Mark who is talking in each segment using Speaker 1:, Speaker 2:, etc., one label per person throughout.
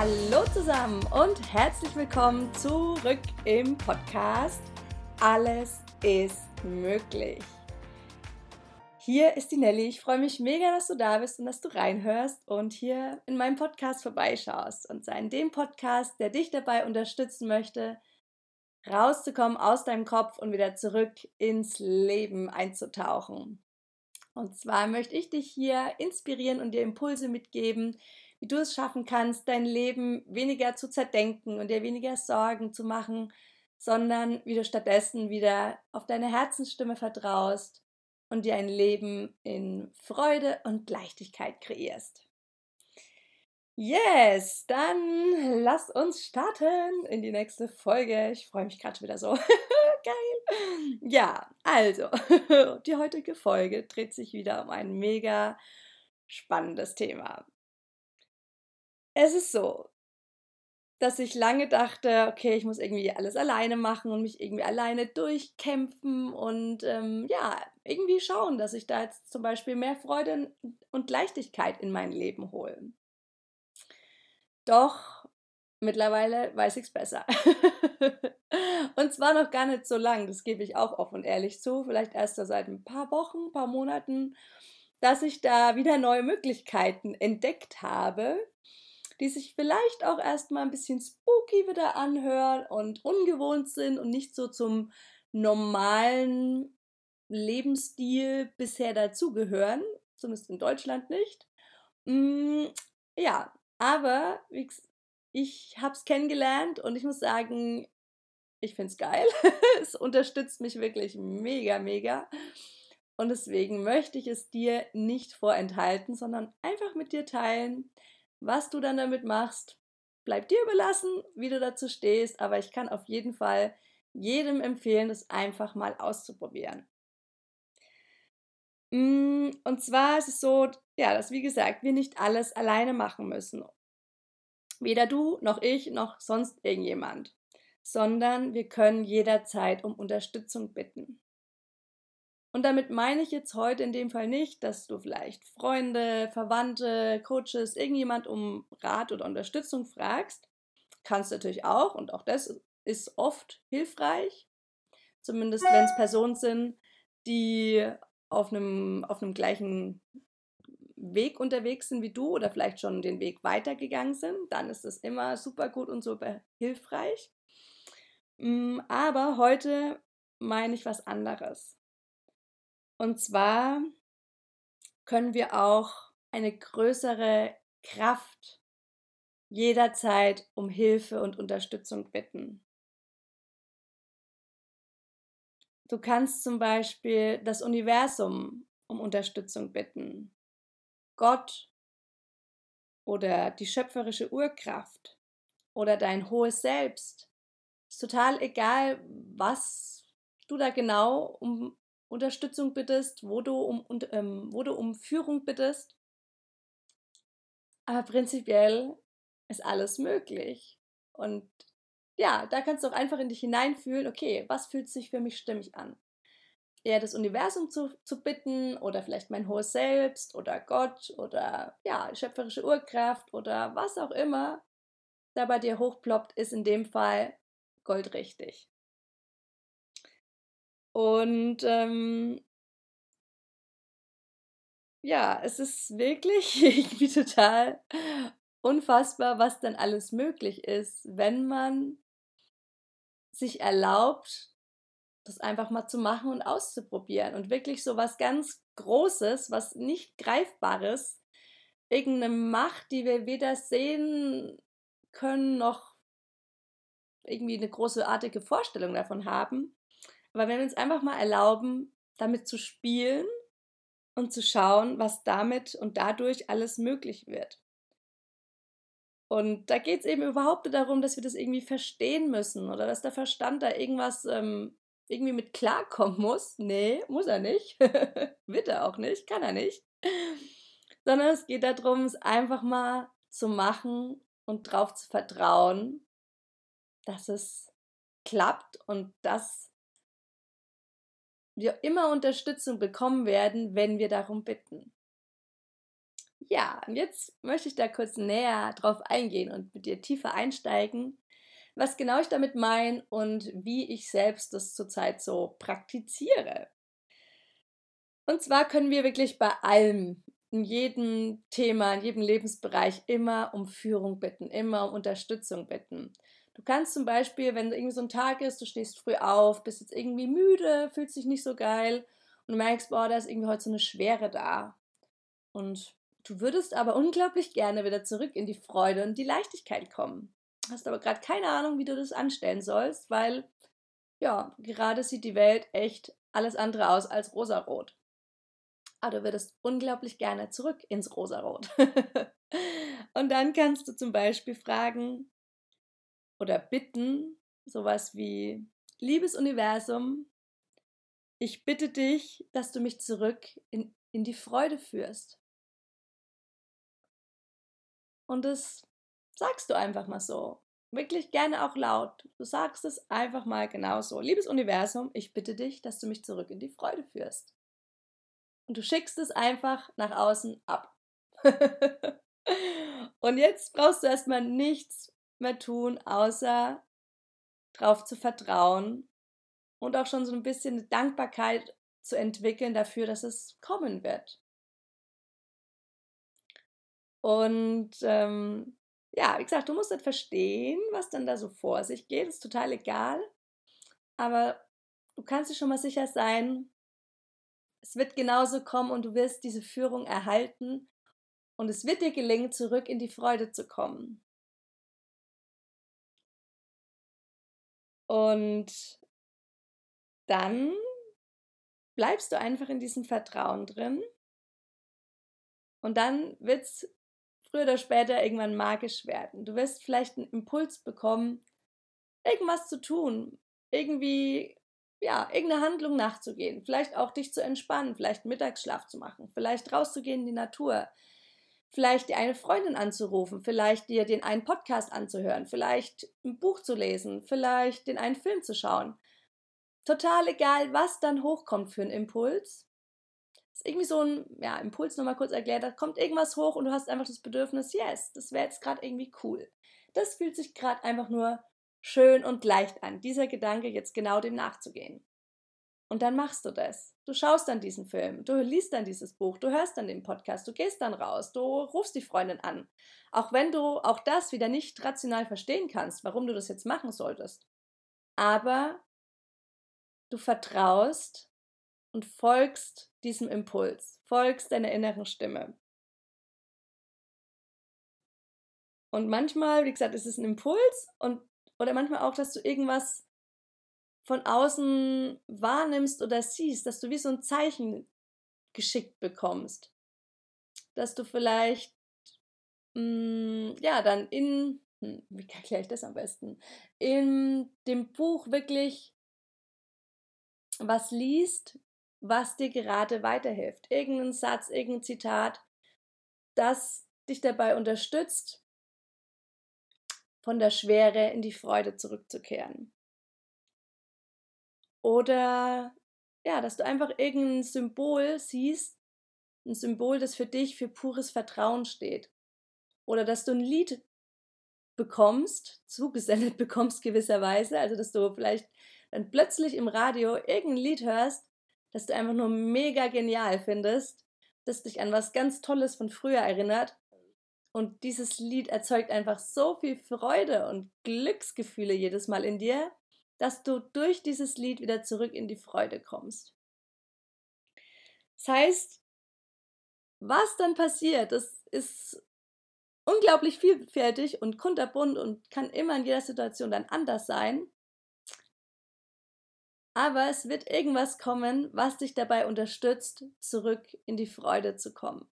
Speaker 1: Hallo zusammen und herzlich willkommen zurück im Podcast Alles ist möglich. Hier ist die Nelly. Ich freue mich mega, dass du da bist und dass du reinhörst und hier in meinem Podcast vorbeischaust. Und sei in dem Podcast, der dich dabei unterstützen möchte, rauszukommen aus deinem Kopf und wieder zurück ins Leben einzutauchen. Und zwar möchte ich dich hier inspirieren und dir Impulse mitgeben, wie du es schaffen kannst, dein Leben weniger zu zerdenken und dir weniger Sorgen zu machen, sondern wie du stattdessen wieder auf deine Herzensstimme vertraust und dir ein Leben in Freude und Leichtigkeit kreierst. Yes, dann lass uns starten in die nächste Folge. Ich freue mich gerade schon wieder so. Geil. Ja, also, die heutige Folge dreht sich wieder um ein mega spannendes Thema. Es ist so, dass ich lange dachte, okay, ich muss irgendwie alles alleine machen und mich irgendwie alleine durchkämpfen und ähm, ja, irgendwie schauen, dass ich da jetzt zum Beispiel mehr Freude und Leichtigkeit in mein Leben hole. Doch mittlerweile weiß ich es besser. und zwar noch gar nicht so lang, das gebe ich auch offen und ehrlich zu, vielleicht erst seit ein paar Wochen, ein paar Monaten, dass ich da wieder neue Möglichkeiten entdeckt habe, die sich vielleicht auch erstmal ein bisschen spooky wieder anhören und ungewohnt sind und nicht so zum normalen Lebensstil bisher dazugehören, zumindest in Deutschland nicht. Mm, ja, aber ich habe es kennengelernt und ich muss sagen, ich finde es geil. es unterstützt mich wirklich mega, mega. Und deswegen möchte ich es dir nicht vorenthalten, sondern einfach mit dir teilen, was du dann damit machst, bleibt dir überlassen, wie du dazu stehst, aber ich kann auf jeden Fall jedem empfehlen, das einfach mal auszuprobieren. Mm, und zwar ist es so, ja, dass wie gesagt, wir nicht alles alleine machen müssen. Weder du noch ich noch sonst irgendjemand, sondern wir können jederzeit um Unterstützung bitten. Und damit meine ich jetzt heute in dem Fall nicht, dass du vielleicht Freunde, Verwandte, Coaches, irgendjemand um Rat oder Unterstützung fragst. Kannst du natürlich auch und auch das ist oft hilfreich. Zumindest wenn es Personen sind, die auf einem, auf einem gleichen Weg unterwegs sind wie du oder vielleicht schon den Weg weitergegangen sind, dann ist das immer super gut und super hilfreich. Mm, aber heute meine ich was anderes. Und zwar können wir auch eine größere Kraft jederzeit um Hilfe und Unterstützung bitten. Du kannst zum Beispiel das Universum um Unterstützung bitten, Gott oder die schöpferische Urkraft oder dein hohes Selbst. Ist total egal, was du da genau um Unterstützung bittest, wo du um, und, ähm, wo du um Führung bittest. Aber prinzipiell ist alles möglich. Und ja, da kannst du auch einfach in dich hineinfühlen, okay, was fühlt sich für mich stimmig an? Eher das Universum zu, zu bitten oder vielleicht mein hohes Selbst oder Gott oder ja, schöpferische Urkraft oder was auch immer da bei dir hochploppt, ist in dem Fall goldrichtig. Und ähm, ja, es ist wirklich irgendwie total unfassbar, was dann alles möglich ist, wenn man sich erlaubt, das einfach mal zu machen und auszuprobieren und wirklich so was ganz Großes, was nicht Greifbares, irgendeine Macht, die wir weder sehen können noch irgendwie eine großartige Vorstellung davon haben, aber wenn wir uns einfach mal erlauben, damit zu spielen und zu schauen, was damit und dadurch alles möglich wird. Und da geht es eben überhaupt nicht darum, dass wir das irgendwie verstehen müssen oder dass der Verstand da irgendwas ähm, irgendwie mit klarkommen muss. Nee, muss er nicht. wird er auch nicht, kann er nicht. Sondern es geht darum, es einfach mal zu machen und darauf zu vertrauen, dass es klappt und dass wir immer Unterstützung bekommen werden, wenn wir darum bitten. Ja, und jetzt möchte ich da kurz näher drauf eingehen und mit dir tiefer einsteigen, was genau ich damit meine und wie ich selbst das zurzeit so praktiziere. Und zwar können wir wirklich bei allem, in jedem Thema, in jedem Lebensbereich immer um Führung bitten, immer um Unterstützung bitten. Du kannst zum Beispiel, wenn irgendwie so ein Tag ist, du stehst früh auf, bist jetzt irgendwie müde, fühlst dich nicht so geil und du merkst, boah, da ist irgendwie heute so eine Schwere da. Und du würdest aber unglaublich gerne wieder zurück in die Freude und die Leichtigkeit kommen. Hast aber gerade keine Ahnung, wie du das anstellen sollst, weil ja, gerade sieht die Welt echt alles andere aus als rosarot. Aber du würdest unglaublich gerne zurück ins Rosarot. und dann kannst du zum Beispiel fragen oder bitten, sowas wie, liebes Universum, ich bitte dich, dass du mich zurück in, in die Freude führst. Und das sagst du einfach mal so. Wirklich gerne auch laut. Du sagst es einfach mal genauso. Liebes Universum, ich bitte dich, dass du mich zurück in die Freude führst. Und du schickst es einfach nach außen ab. und jetzt brauchst du erstmal nichts mehr tun, außer darauf zu vertrauen und auch schon so ein bisschen eine Dankbarkeit zu entwickeln dafür, dass es kommen wird. Und ähm, ja, wie gesagt, du musst nicht verstehen, was dann da so vor sich geht, ist total egal. Aber du kannst dir schon mal sicher sein, es wird genauso kommen und du wirst diese Führung erhalten und es wird dir gelingen, zurück in die Freude zu kommen. Und dann bleibst du einfach in diesem Vertrauen drin und dann wird es früher oder später irgendwann magisch werden. Du wirst vielleicht einen Impuls bekommen, irgendwas zu tun, irgendwie ja, irgendeine Handlung nachzugehen, vielleicht auch dich zu entspannen, vielleicht Mittagsschlaf zu machen, vielleicht rauszugehen in die Natur, vielleicht dir eine Freundin anzurufen, vielleicht dir den einen Podcast anzuhören, vielleicht ein Buch zu lesen, vielleicht den einen Film zu schauen. Total egal, was dann hochkommt für einen Impuls. ist irgendwie so ein ja, Impuls nochmal kurz erklärt, da kommt irgendwas hoch und du hast einfach das Bedürfnis, yes, das wäre jetzt gerade irgendwie cool. Das fühlt sich gerade einfach nur schön und leicht an, dieser Gedanke jetzt genau dem nachzugehen. Und dann machst du das. Du schaust dann diesen Film, du liest dann dieses Buch, du hörst dann den Podcast, du gehst dann raus, du rufst die Freundin an. Auch wenn du auch das wieder nicht rational verstehen kannst, warum du das jetzt machen solltest. Aber du vertraust und folgst diesem Impuls, folgst deiner inneren Stimme. Und manchmal, wie gesagt, ist es ein Impuls und oder manchmal auch, dass du irgendwas von außen wahrnimmst oder siehst, dass du wie so ein Zeichen geschickt bekommst. Dass du vielleicht, mh, mm, ja, dann in, hm, wie erkläre ich das am besten, in dem Buch wirklich was liest, was dir gerade weiterhilft. Irgendein Satz, irgendein Zitat, das dich dabei unterstützt, von der Schwere in die Freude zurückzukehren. Oder ja, dass du einfach irgendein Symbol siehst, ein Symbol, das für dich für pures Vertrauen steht. Oder dass du ein Lied bekommst, zugesendet bekommst gewisserweise, also dass du vielleicht dann plötzlich im Radio irgendein Lied hörst, das du einfach nur mega genial findest, das dich an was ganz Tolles von früher erinnert und dieses Lied erzeugt einfach so viel Freude und Glücksgefühle jedes Mal in dir, dass du durch dieses Lied wieder zurück in die Freude kommst. Das heißt, was dann passiert, das ist unglaublich vielfältig und kunterbunt und kann immer in jeder Situation dann anders sein. Aber es wird irgendwas kommen, was dich dabei unterstützt, zurück in die Freude zu kommen.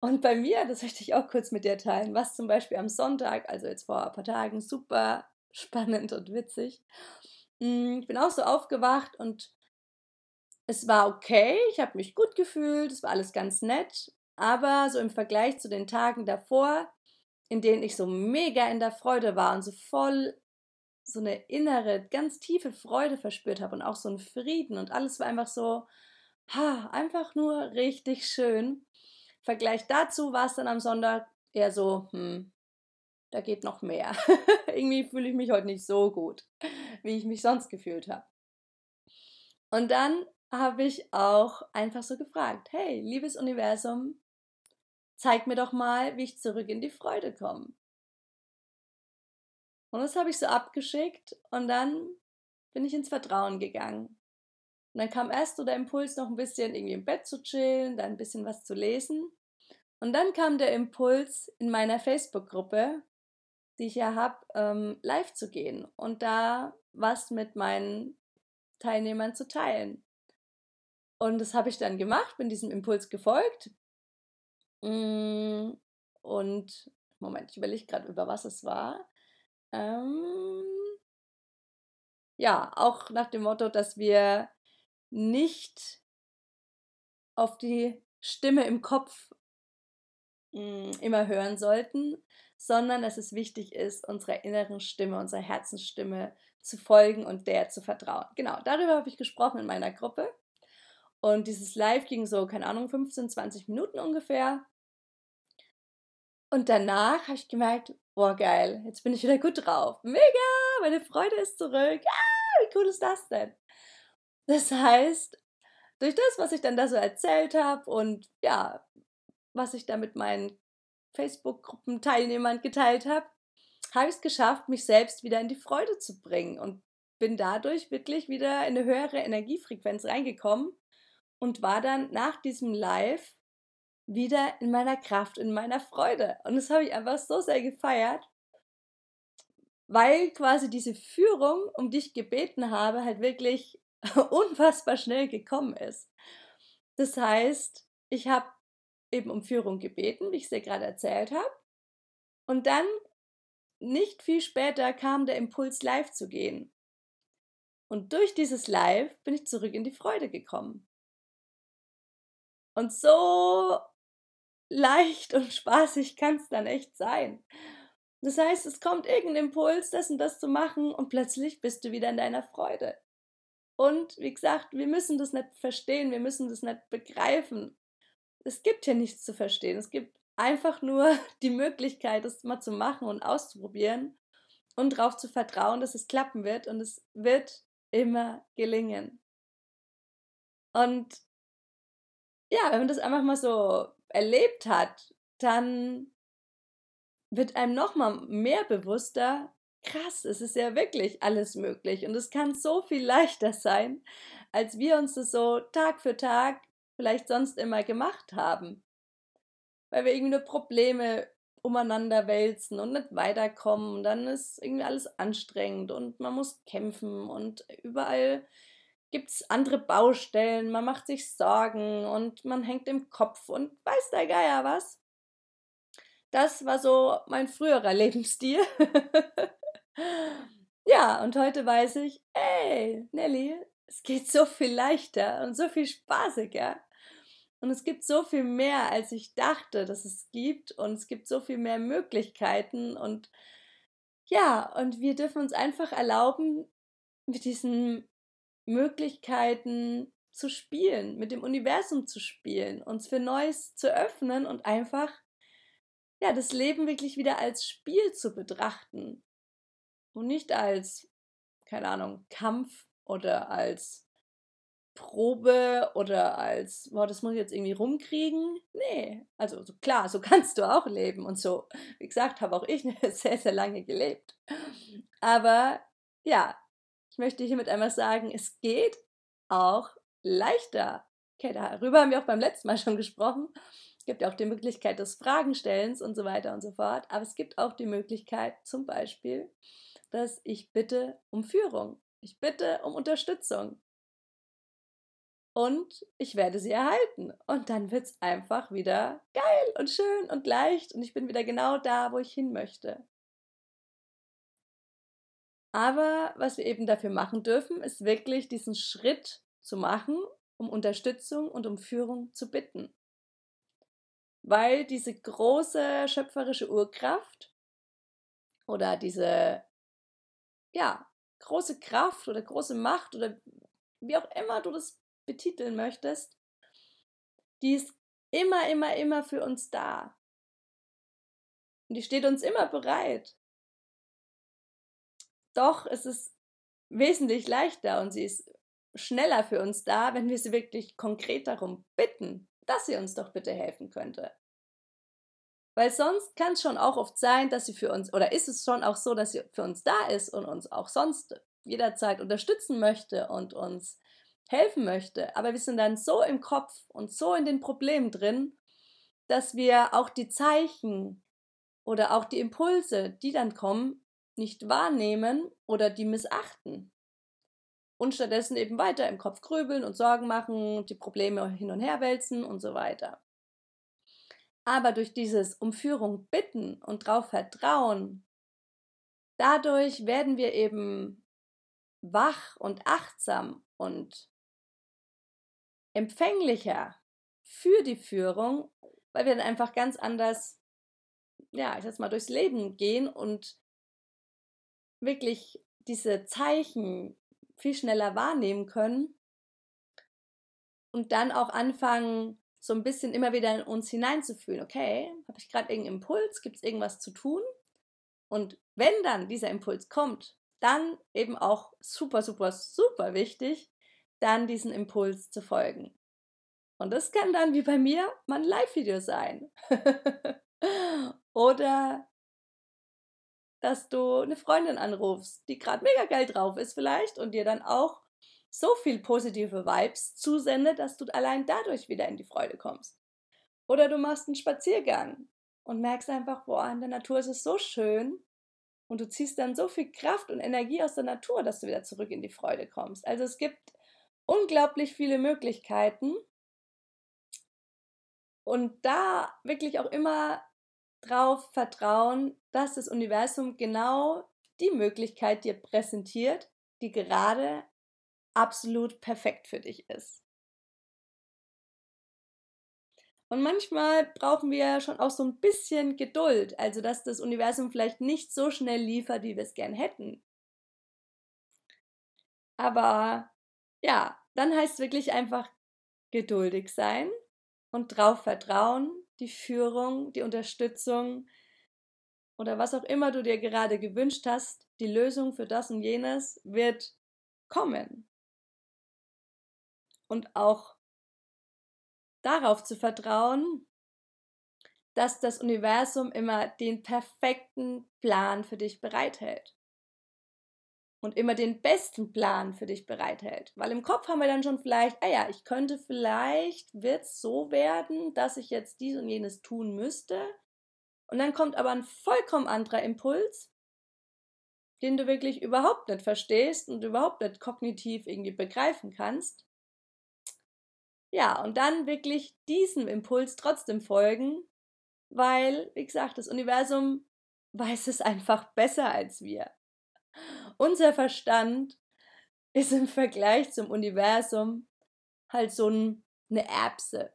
Speaker 1: Und bei mir, das möchte ich auch kurz mit dir teilen, was zum Beispiel am Sonntag, also jetzt vor ein paar Tagen, super spannend und witzig. Mm, ich bin auch so aufgewacht und es war okay, ich habe mich gut gefühlt, es war alles ganz nett, aber so im Vergleich zu den Tagen davor, in denen ich so mega in der Freude war und so voll so eine innere, ganz tiefe Freude verspürt habe und auch so einen Frieden und alles war einfach so, ha, einfach nur richtig schön. Vergleich dazu war es dann am Sonntag eher so, hm, da geht noch mehr. Irgendwie fühle ich mich heute nicht so gut, wie ich mich sonst gefühlt habe. Und dann habe ich auch einfach so gefragt, hey, liebes Universum, zeig mir doch mal, wie ich zurück in die Freude komme. Und das habe ich so abgeschickt und dann bin ich ins Vertrauen gegangen. Und dann kam erst so der Impuls, noch ein bisschen irgendwie im Bett zu chillen, dann ein bisschen was zu lesen. Und dann kam der Impuls, in meiner Facebook-Gruppe, die ich ja habe, ähm, live zu gehen und da was mit meinen Teilnehmern zu teilen. Und das habe ich dann gemacht, bin diesem Impuls gefolgt. Mm, und Moment, ich überlege gerade, über was es war. Ähm, ja, auch nach dem Motto, dass wir nicht auf die Stimme im Kopf mm, immer hören sollten, sondern dass es wichtig ist, unserer inneren Stimme, unserer Herzensstimme zu folgen und der zu vertrauen. Genau, darüber habe ich gesprochen in meiner Gruppe. Und dieses Live ging so, keine Ahnung, 15, 20 Minuten ungefähr. Und danach habe ich gemerkt, boah, geil, jetzt bin ich wieder gut drauf. Mega, meine Freude ist zurück. Ah, wie cool ist das denn? Das heißt, durch das, was ich dann da so erzählt habe und ja, was ich da mit meinen Facebook-Gruppenteilnehmern geteilt habe, habe ich es geschafft, mich selbst wieder in die Freude zu bringen und bin dadurch wirklich wieder in eine höhere Energiefrequenz reingekommen und war dann nach diesem Live wieder in meiner Kraft, in meiner Freude. Und das habe ich einfach so sehr gefeiert, weil quasi diese Führung, um die ich gebeten habe, halt wirklich unfassbar schnell gekommen ist. Das heißt, ich habe eben um Führung gebeten, wie ich es dir gerade erzählt habe. Und dann, nicht viel später, kam der Impuls, live zu gehen. Und durch dieses Live bin ich zurück in die Freude gekommen. Und so leicht und spaßig kann es dann echt sein. Das heißt, es kommt irgendein Impuls, das und das zu machen und plötzlich bist du wieder in deiner Freude. Und wie gesagt, wir müssen das nicht verstehen, wir müssen das nicht begreifen. Es gibt hier nichts zu verstehen. Es gibt einfach nur die Möglichkeit, das mal zu machen und auszuprobieren und darauf zu vertrauen, dass es klappen wird und es wird immer gelingen. Und ja, wenn man das einfach mal so erlebt hat, dann wird einem noch mal mehr bewusster, krass, es ist ja wirklich alles möglich und es kann so viel leichter sein, als wir uns das so Tag für Tag vielleicht sonst immer gemacht haben. Weil wir irgendwie nur Probleme umeinander wälzen und nicht weiterkommen. Und dann ist irgendwie alles anstrengend und man muss kämpfen und überall gibt es andere Baustellen, man macht sich Sorgen und man hängt im Kopf und weiß der Geier was. Das war so mein früherer Lebensstil. ja, und heute weiß ich, ey, Nelly, es geht so viel leichter und so viel spaßiger. Und es gibt so viel mehr, als ich dachte, dass es gibt. Und es gibt so viel mehr Möglichkeiten. Und ja, und wir dürfen uns einfach erlauben, mit diesen Möglichkeiten zu spielen, mit dem Universum zu spielen, uns für Neues zu öffnen und einfach ja, das Leben wirklich wieder als Spiel zu betrachten und nicht als, keine Ahnung, Kampf oder als Probe oder als, boah, das muss ich jetzt irgendwie rumkriegen. Nee, also so, klar, so kannst du auch leben und so. Wie gesagt, habe auch ich sehr, sehr lange gelebt. Aber ja, ich möchte hiermit einmal sagen, es geht auch leichter. Okay, darüber haben wir auch beim letzten Mal schon gesprochen. Es gibt ja auch die Möglichkeit des Fragenstellens und so weiter und so fort. Aber es gibt auch die Möglichkeit, zum Beispiel, dass ich bitte um Führung. Ich bitte um Unterstützung. Und ich werde sie erhalten. Und dann wird es einfach wieder geil und schön und leicht. Und ich bin wieder genau da, wo ich hin möchte. Aber was wir eben dafür machen dürfen, ist wirklich diesen Schritt zu machen, um Unterstützung und um Führung zu bitten. Weil diese große schöpferische Urkraft oder diese ja, große Kraft oder große Macht oder wie auch immer du das betiteln möchtest, die ist immer, immer, immer für uns da. Und die steht uns immer bereit. Doch es ist wesentlich leichter und sie ist schneller für uns da, wenn wir sie wirklich konkret darum bitten, dass sie uns doch bitte helfen könnte. Weil sonst kann es schon auch oft sein, dass sie für uns, oder ist es schon auch so, dass sie für uns da ist und uns auch sonst jederzeit unterstützen möchte und uns helfen möchte. Aber wir sind dann so im Kopf und so in den Problemen drin, dass wir auch die Zeichen oder auch die Impulse, die dann kommen, nicht wahrnehmen oder die missachten. Und stattdessen eben weiter im Kopf grübeln und Sorgen machen, die Probleme hin und her wälzen und so weiter. Aber durch dieses Umführung bitten und darauf vertrauen, dadurch werden wir eben wach und achtsam und empfänglicher für die Führung, weil wir dann einfach ganz anders, ja, ich sag mal, durchs Leben gehen und wirklich diese Zeichen viel schneller wahrnehmen können und dann auch anfangen, so ein bisschen immer wieder in uns hineinzufühlen, okay, habe ich gerade irgendeinen Impuls, gibt es irgendwas zu tun? Und wenn dann dieser Impuls kommt, dann eben auch super, super, super wichtig, dann diesen Impuls zu folgen. Und das kann dann wie bei mir mal ein Live-Video sein. Oder dass du eine Freundin anrufst, die gerade mega geil drauf ist vielleicht und dir dann auch so viel positive Vibes zusendet, dass du allein dadurch wieder in die Freude kommst. Oder du machst einen Spaziergang und merkst einfach, boah, in der Natur ist es so schön und du ziehst dann so viel Kraft und Energie aus der Natur, dass du wieder zurück in die Freude kommst. Also es gibt unglaublich viele Möglichkeiten und da wirklich auch immer drauf vertrauen, dass das Universum genau die Möglichkeit dir präsentiert, die gerade absolut perfekt für dich ist. Und manchmal brauchen wir schon auch so ein bisschen Geduld, also dass das Universum vielleicht nicht so schnell liefert, wie wir es gern hätten. Aber ja, dann heißt es wirklich einfach geduldig sein und drauf vertrauen, die Führung, die Unterstützung oder was auch immer du dir gerade gewünscht hast, die Lösung für das und jenes wird kommen und auch darauf zu vertrauen, dass das Universum immer den perfekten Plan für dich bereithält. Und immer den besten Plan für dich bereithält. Weil im Kopf haben wir dann schon vielleicht, ah ja, ich könnte vielleicht, wird es so werden, dass ich jetzt dies und jenes tun müsste. Und dann kommt aber ein vollkommen anderer Impuls, den du wirklich überhaupt nicht verstehst und überhaupt nicht kognitiv irgendwie begreifen kannst. Ja, und dann wirklich diesem Impuls trotzdem folgen, weil, wie gesagt, das Universum weiß es einfach besser als wir. Unser Verstand ist im Vergleich zum Universum halt so ein, eine Erbse.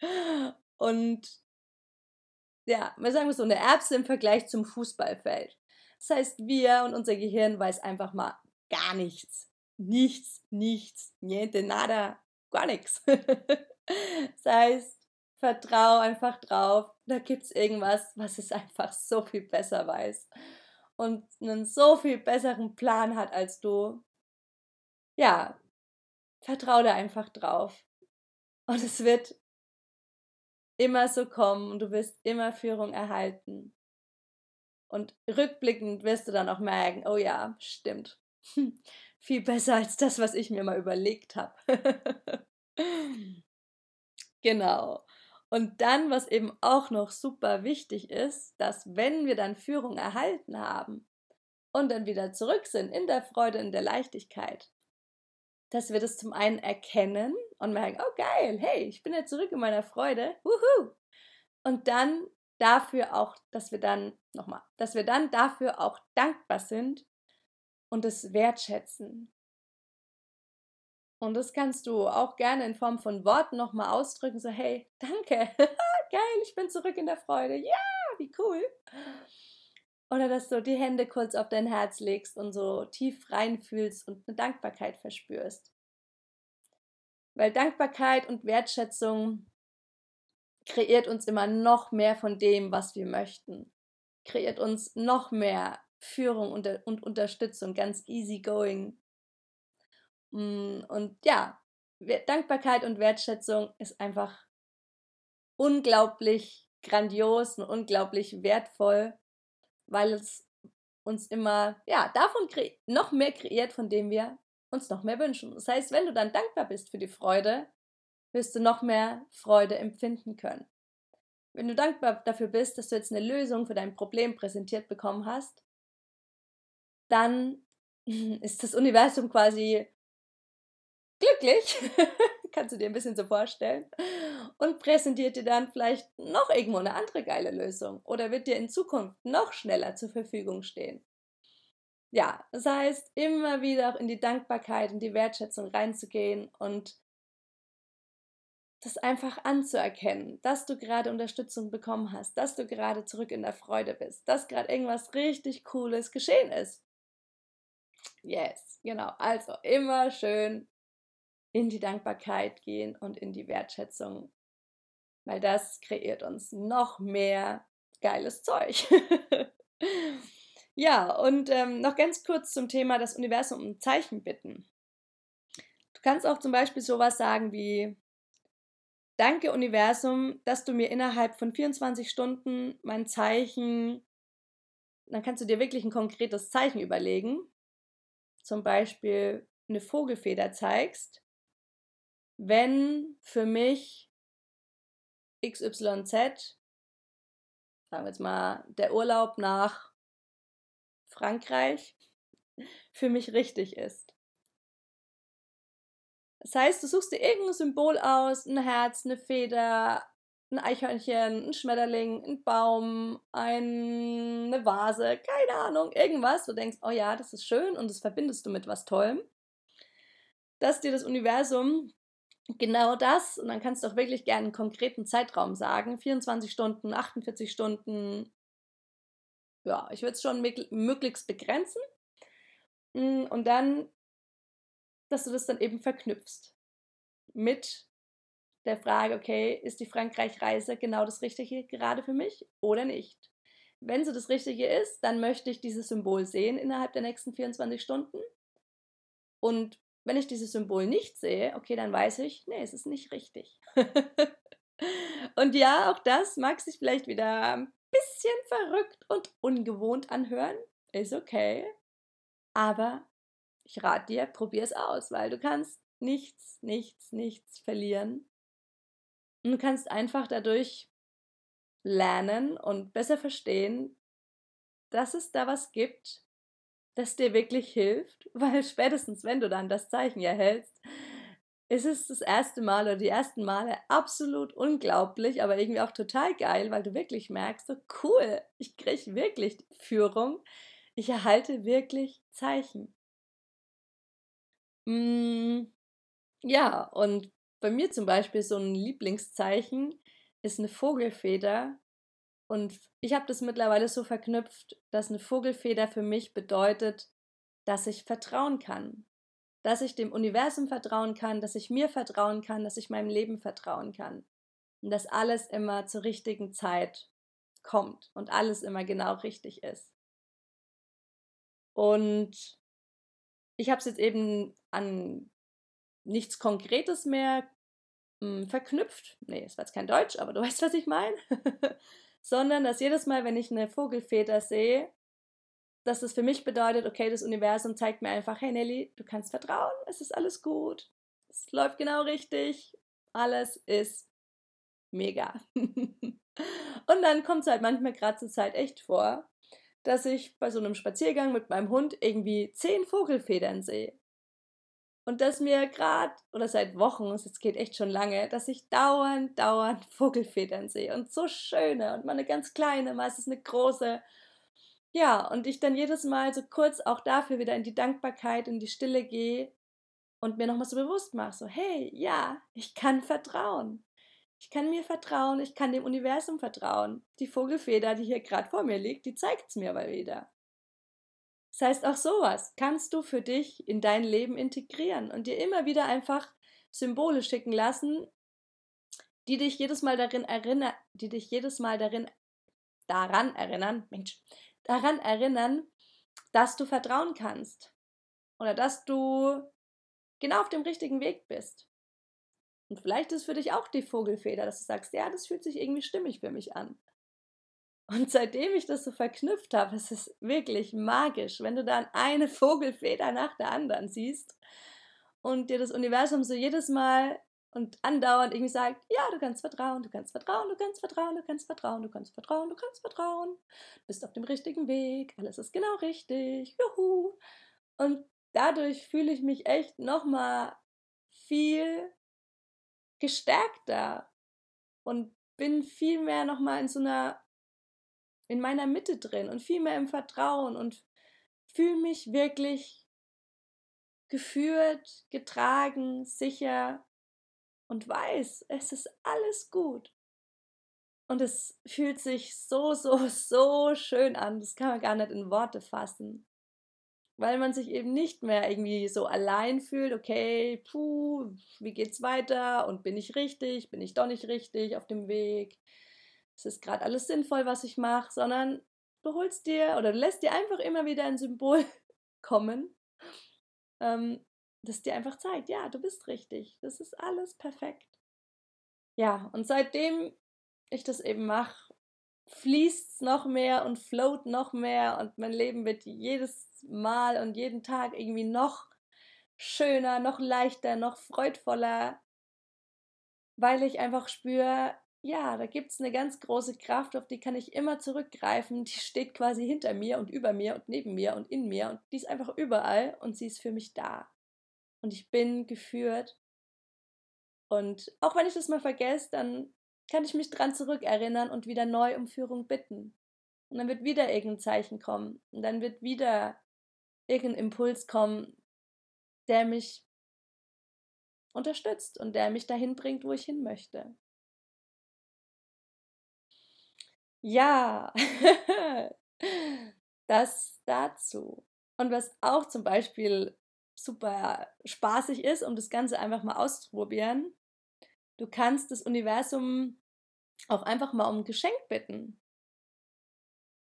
Speaker 1: und ja, wir sagen so eine Erbse im Vergleich zum Fußballfeld. Das heißt, wir und unser Gehirn weiß einfach mal gar nichts. Nichts, nichts, niente, nada, gar nichts. Das heißt, vertrau einfach drauf, da gibt es irgendwas, was es einfach so viel besser weiß und einen so viel besseren Plan hat als du. Ja, vertrau da einfach drauf. Und es wird immer so kommen und du wirst immer Führung erhalten. Und rückblickend wirst du dann auch merken, oh ja, stimmt. Viel besser als das, was ich mir mal überlegt habe. genau. Und dann, was eben auch noch super wichtig ist, dass wenn wir dann Führung erhalten haben und dann wieder zurück sind in der Freude, in der Leichtigkeit, dass wir das zum einen erkennen und merken, oh geil, hey, ich bin ja zurück in meiner Freude, wuhu. Und dann dafür auch, dass wir dann, nochmal, dass wir dann dafür auch dankbar sind und es wertschätzen. Und das kannst du auch gerne in Form von Worten nochmal ausdrücken, so hey, danke, geil, ich bin zurück in der Freude, ja, wie cool. Oder dass du die Hände kurz auf dein Herz legst und so tief reinfühlst und eine Dankbarkeit verspürst. Weil Dankbarkeit und Wertschätzung kreiert uns immer noch mehr von dem, was wir möchten. Kreiert uns noch mehr Führung und, Unterstützung, ganz easy going. Mm, und ja, Dankbarkeit und Wertschätzung ist einfach unglaublich grandios und unglaublich wertvoll, weil es uns immer, ja, davon noch mehr kreiert, von dem wir uns noch mehr wünschen. Das heißt, wenn du dann dankbar bist für die Freude, wirst du noch mehr Freude empfinden können. Wenn du dankbar dafür bist, dass du jetzt eine Lösung für dein Problem präsentiert bekommen hast, dann ist das Universum quasi glücklich, kannst du dir ein bisschen so vorstellen, und präsentiert dir dann vielleicht noch irgendwo eine andere geile Lösung oder wird dir in Zukunft noch schneller zur Verfügung stehen. Ja, das heißt, immer wieder auch in die Dankbarkeit, in die Wertschätzung reinzugehen und das einfach anzuerkennen, dass du gerade Unterstützung bekommen hast, dass du gerade zurück in der Freude bist, dass gerade irgendwas richtig Cooles geschehen ist. Yes, genau. Also immer schön in die Dankbarkeit gehen und in die Wertschätzung, weil das kreiert uns noch mehr geiles Zeug. ja, und ähm, noch ganz kurz zum Thema das Universum um Zeichen bitten. Du kannst auch zum Beispiel sowas sagen wie, Danke Universum, dass du mir innerhalb von 24 Stunden mein Zeichen, dann kannst du dir wirklich ein konkretes Zeichen überlegen, zum Beispiel eine Vogelfeder zeigst, wenn für mich XYZ, sagen wir jetzt mal, der Urlaub nach Frankreich für mich richtig ist. Das heißt, du suchst dir irgendein Symbol aus, ein Herz, eine Feder, ein Eichhörnchen, ein Schmetterling, ein Baum, eine Vase, keine Ahnung, irgendwas. Du denkst, oh ja, das ist schön und das verbindest du mit was Tollem. Dass dir das Universum genau das, und dann kannst du auch wirklich gerne einen konkreten Zeitraum sagen, 24 Stunden, 48 Stunden, ja, ich würde es schon möglichst begrenzen. Mm, und dann dass du das dann eben verknüpfst mit der Frage, okay, ist die Frankreich-Reise genau das Richtige gerade für mich oder nicht? Wenn so das Richtige ist, dann möchte ich dieses Symbol sehen innerhalb der nächsten 24 Stunden. Und wenn ich dieses Symbol nicht sehe, okay, dann weiß ich, nee, es ist nicht richtig. und ja, auch das mag sich vielleicht wieder ein bisschen verrückt und ungewohnt anhören. Ist okay. Aber ich rate dir, probier es aus, weil du kannst nichts, nichts, nichts verlieren. Und du kannst einfach dadurch lernen und besser verstehen, dass es da was gibt, das dir wirklich hilft, weil spätestens, wenn du dann das Zeichen erhältst, ist es das erste Mal oder die ersten Male absolut unglaublich, aber irgendwie auch total geil, weil du wirklich merkst, so cool, ich kriege wirklich Führung, ich erhalte wirklich Zeichen. Hm, ja, und bei mir zum Beispiel so ein Lieblingszeichen ist eine Vogelfeder. Und ich habe das mittlerweile so verknüpft, dass eine Vogelfeder für mich bedeutet, dass ich vertrauen kann. Dass ich dem Universum vertrauen kann, dass ich mir vertrauen kann, dass ich meinem Leben vertrauen kann. Und dass alles immer zur richtigen Zeit kommt und alles immer genau richtig ist. Und ich habe es jetzt eben an nichts Konkretes mehr hm, verknüpft. Nee, es war jetzt kein Deutsch, aber du weißt, was ich meine. Sondern, dass jedes Mal, wenn ich eine Vogelfeder sehe, dass es für mich bedeutet, okay, das Universum zeigt mir einfach, hey Nelly, du kannst vertrauen, es ist alles gut, es läuft genau richtig, alles ist mega. Und dann kommt es halt manchmal gerade zur Zeit echt vor, dass ich bei so einem Spaziergang mit meinem Hund irgendwie zehn Vogelfedern sehe. Und dass mir gerade, oder seit Wochen, es geht echt schon lange, dass ich dauernd, dauernd Vogelfedern sehe. Und so schöne und mal eine ganz kleine, meistens eine große. Ja, und ich dann jedes Mal so kurz auch dafür wieder in die Dankbarkeit, in die Stille gehe und mir nochmal so bewusst mache, so, hey, ja, ich kann vertrauen. Ich kann mir vertrauen, ich kann dem Universum vertrauen. Die Vogelfeder, die hier gerade vor mir liegt, die zeigt es mir mal wieder. Das heißt, auch sowas kannst du für dich in dein Leben integrieren und dir immer wieder einfach Symbole schicken lassen, die dich jedes Mal darin erinnern, die dich jedes Mal darin daran erinnern, Mensch, daran erinnern, dass du vertrauen kannst oder dass du genau auf dem richtigen Weg bist. Und vielleicht ist für dich auch die Vogelfeder, dass du sagst, ja, das fühlt sich irgendwie stimmig für mich an. Und seitdem ich das so verknüpft habe, es ist wirklich magisch, wenn du dann eine Vogelfeder nach der anderen siehst und dir das Universum so jedes Mal und andauernd irgendwie sagt, ja, du kannst vertrauen, du kannst vertrauen, du kannst vertrauen, du kannst vertrauen, du kannst vertrauen, du kannst vertrauen, du bist auf dem richtigen Weg, alles ist genau richtig, juhu. Und dadurch fühle ich mich echt nochmal viel gestärkter und bin viel mehr nochmal in so einer, in meiner Mitte drin und viel mehr im Vertrauen und fühle mich wirklich geführt, getragen, sicher und weiß, es ist alles gut. Und es fühlt sich so, so, so schön an. Das kann man gar nicht in Worte fassen. Weil man sich eben nicht mehr irgendwie so allein fühlt, okay, puh, wie geht's weiter und bin ich richtig, bin ich doch nicht richtig auf dem Weg. Es ist gerade alles sinnvoll, was ich mache, sondern du holst dir oder du lässt dir einfach immer wieder ein Symbol kommen, ähm, das dir einfach zeigt, ja, du bist richtig, das ist alles perfekt. Ja, und seitdem ich das eben mache, fließt es noch mehr und float noch mehr und mein Leben wird jedes Mal und jeden Tag irgendwie noch schöner, noch leichter, noch freudvoller, weil ich einfach spüre, ja, da gibt es eine ganz große Kraft, auf die kann ich immer zurückgreifen. Die steht quasi hinter mir und über mir und neben mir und in mir und die ist einfach überall und sie ist für mich da und ich bin geführt. Und auch wenn ich das mal vergesse, dann kann ich mich dran zurückerinnern und wieder neu um Führung bitten. Und dann wird wieder irgendein Zeichen kommen. Und dann wird wieder irgendein Impuls kommen, der mich unterstützt und der mich dahin bringt, wo ich hin möchte. Ja, das dazu. Und was auch zum Beispiel super spaßig ist, um das Ganze einfach mal auszuprobieren. Du kannst das Universum auch einfach mal um ein Geschenk bitten.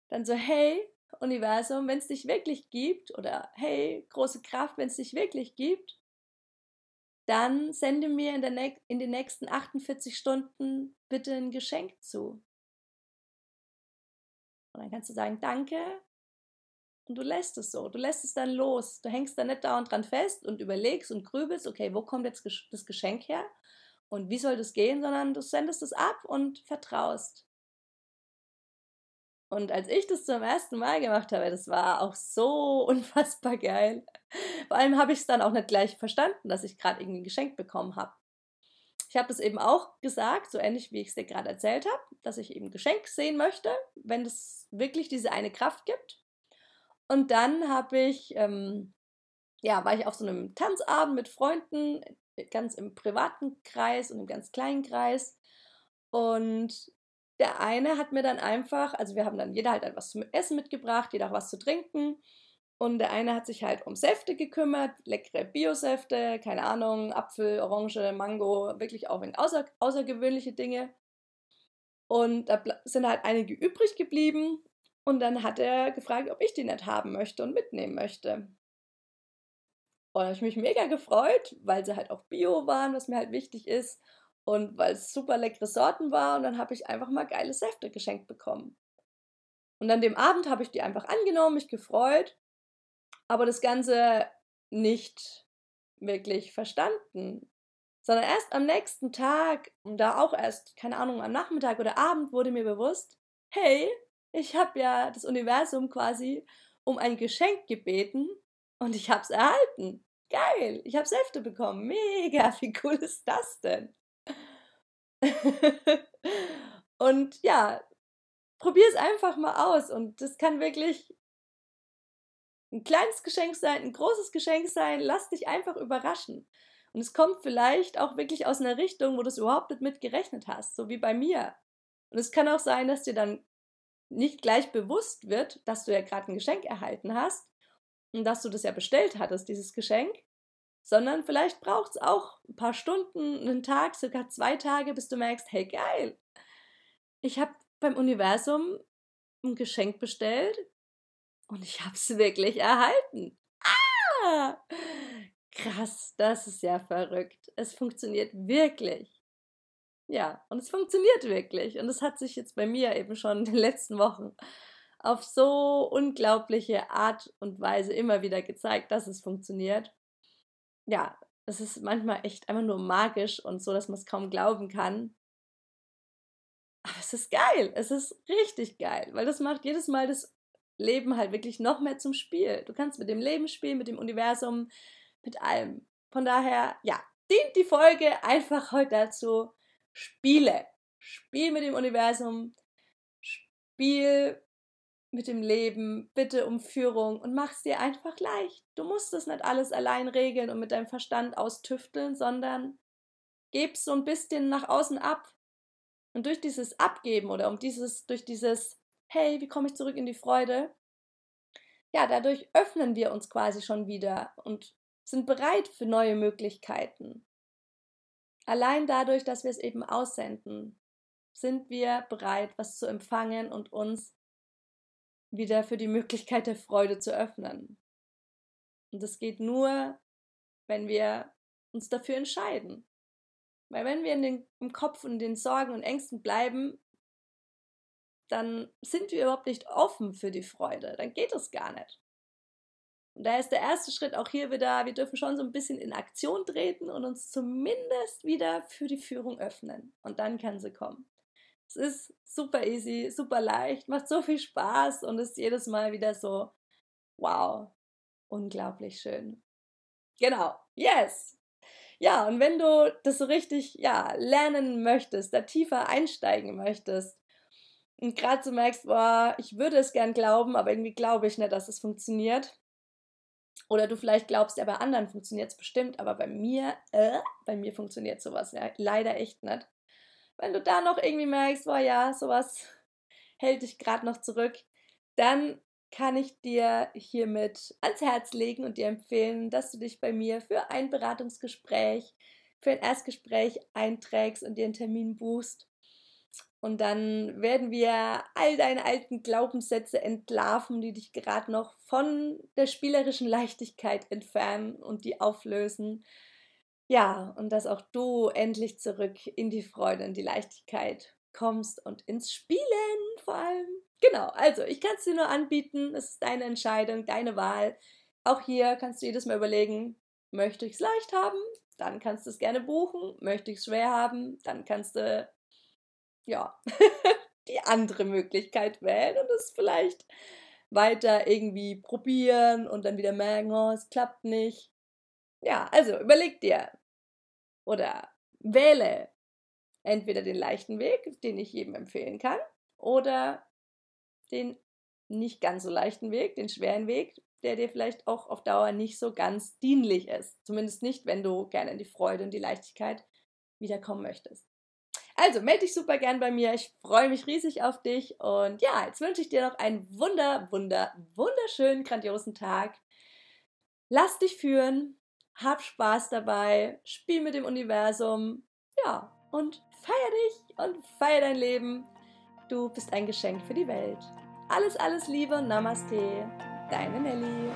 Speaker 1: Dann so, hey, Universum, wenn es dich wirklich gibt, oder hey, große Kraft, wenn es dich wirklich gibt, dann sende mir in, in den nächsten 48 Stunden bitte ein Geschenk zu. Und dann kannst du sagen, danke, und du lässt es so, du lässt es dann los. Du hängst da nicht dauernd dran fest und überlegst und grübelst, okay, wo kommt jetzt das Geschenk her und wie soll das gehen, sondern du sendest es ab und vertraust. Und als ich das zum ersten Mal gemacht habe, das war auch so unfassbar geil. Vor allem habe ich es dann auch nicht gleich verstanden, dass ich gerade irgendwie ein Geschenk bekommen habe. Ich habe das eben auch gesagt, so ähnlich wie ich es dir gerade erzählt habe, dass ich eben Geschenk sehen möchte, wenn es wirklich diese eine Kraft gibt. Und dann habe ich, ähm, ja, war ich auf so einem Tanzabend mit Freunden, ganz im privaten Kreis und im ganz kleinen Kreis. Und der eine hat mir dann einfach, also wir haben dann jeder halt etwas zum Essen mitgebracht, jeder auch was zu trinken. Und der eine hat sich halt um Säfte gekümmert, leckere Biosäfte, keine Ahnung, Apfel, Orange, Mango, wirklich auch außer, außergewöhnliche Dinge. Und da sind halt einige übrig geblieben. Und dann hat er gefragt, ob ich die nicht haben möchte und mitnehmen möchte. Und da habe ich mich mega gefreut, weil sie halt auch bio waren, was mir halt wichtig ist. Und weil es super leckere Sorten war. Und dann habe ich einfach mal geile Säfte geschenkt bekommen. Und an dem Abend habe ich die einfach angenommen, mich gefreut, aber das Ganze nicht wirklich verstanden. Sondern erst am nächsten Tag, und da auch erst, keine Ahnung, am Nachmittag oder Abend wurde mir bewusst, hey, ich habe ja das Universum quasi um ein Geschenk gebeten und ich habe es erhalten. Geil, ich habe Säfte bekommen. Mega, wie cool ist das denn? und ja, probier es einfach mal aus und das kann wirklich ein kleines Geschenk sein, ein großes Geschenk sein. Lass dich einfach überraschen. Und es kommt vielleicht auch wirklich aus einer Richtung, wo du es überhaupt nicht mit gerechnet hast, so wie bei mir. Und es kann auch sein, dass dir dann nicht gleich bewusst wird, dass du ja gerade ein Geschenk erhalten hast und dass du das ja bestellt hattest, dieses Geschenk, sondern vielleicht braucht es auch ein paar Stunden, einen Tag, sogar zwei Tage, bis du merkst, hey geil, ich habe beim Universum ein Geschenk bestellt und ich habe es wirklich erhalten. Ah! Krass, das ist ja verrückt. Es funktioniert wirklich. Ja, und es funktioniert wirklich. Und es hat sich jetzt bei mir eben schon in den letzten Wochen auf so unglaubliche Art und Weise immer wieder gezeigt, dass es funktioniert. Ja, es ist manchmal echt einfach nur magisch und so, dass man es kaum glauben kann. Aber es ist geil. Es ist richtig geil, weil das macht jedes Mal das Leben halt wirklich noch mehr zum Spiel. Du kannst mit dem Leben spielen, mit dem Universum, mit allem. Von daher, ja, dient die Folge einfach heute dazu. Spiele. Spiel mit dem Universum. Spiel mit dem Leben, bitte um Führung und mach es dir einfach leicht. Du musst es nicht alles allein regeln und mit deinem Verstand austüfteln, sondern gib so ein bisschen nach außen ab. Und durch dieses Abgeben oder um dieses, durch dieses, hey, wie komme ich zurück in die Freude? Ja, dadurch öffnen wir uns quasi schon wieder und sind bereit für neue Möglichkeiten. Allein dadurch, dass wir es eben aussenden, sind wir bereit, was zu empfangen und uns wieder für die Möglichkeit der Freude zu öffnen. Und das geht nur, wenn wir uns dafür entscheiden. Weil wenn wir in den, im Kopf und den Sorgen und Ängsten bleiben, dann sind wir überhaupt nicht offen für die Freude. Dann geht es gar nicht. Und da ist der erste Schritt auch hier wieder, wir dürfen schon so ein bisschen in Aktion treten und uns zumindest wieder für die Führung öffnen. Und dann kann sie kommen. Es ist super easy, super leicht, macht so viel Spaß und ist jedes Mal wieder so, wow, unglaublich schön. Genau, yes. Ja, und wenn du das so richtig, ja, lernen möchtest, da tiefer einsteigen möchtest und gerade so merkst, boah, ich würde es gern glauben, aber irgendwie glaube ich nicht, dass es funktioniert. Oder du vielleicht glaubst, ja, bei anderen funktioniert es bestimmt, aber bei mir, äh, bei mir funktioniert sowas ja leider echt nicht wenn du da noch irgendwie merkst, boah ja, sowas hält dich gerade noch zurück, dann kann ich dir hiermit ans Herz legen und dir empfehlen, dass du dich bei mir für ein Beratungsgespräch, für ein Erstgespräch einträgst und dir einen Termin buchst. Und dann werden wir all deine alten Glaubenssätze entlarven, die dich gerade noch von der spielerischen Leichtigkeit entfernen und die auflösen ja, und dass auch du endlich zurück in die Freude und die Leichtigkeit kommst und ins Spielen vor allem. Genau, also ich kann es dir nur anbieten, es ist deine Entscheidung, deine Wahl. Auch hier kannst du jedes Mal überlegen, möchte ich es leicht haben? Dann kannst du es gerne buchen. Möchte ich es schwer haben? Dann kannst du, ja, die andere Möglichkeit wählen und es vielleicht weiter irgendwie probieren und dann wieder merken, oh, es klappt nicht. Ja, also überleg dir oder wähle entweder den leichten Weg, den ich jedem empfehlen kann, oder den nicht ganz so leichten Weg, den schweren Weg, der dir vielleicht auch auf Dauer nicht so ganz dienlich ist. Zumindest nicht, wenn du gerne in die Freude und die Leichtigkeit wiederkommen möchtest. Also melde dich super gern bei mir. Ich freue mich riesig auf dich. Und ja, jetzt wünsche ich dir noch einen wunder, wunder, wunderschönen, grandiosen Tag. Lass dich führen hab Spaß dabei, spiel mit dem Universum, ja, und feier dich und feier dein Leben. Du bist ein Geschenk für die Welt. Alles, alles Liebe und Namaste. Deine Nelly.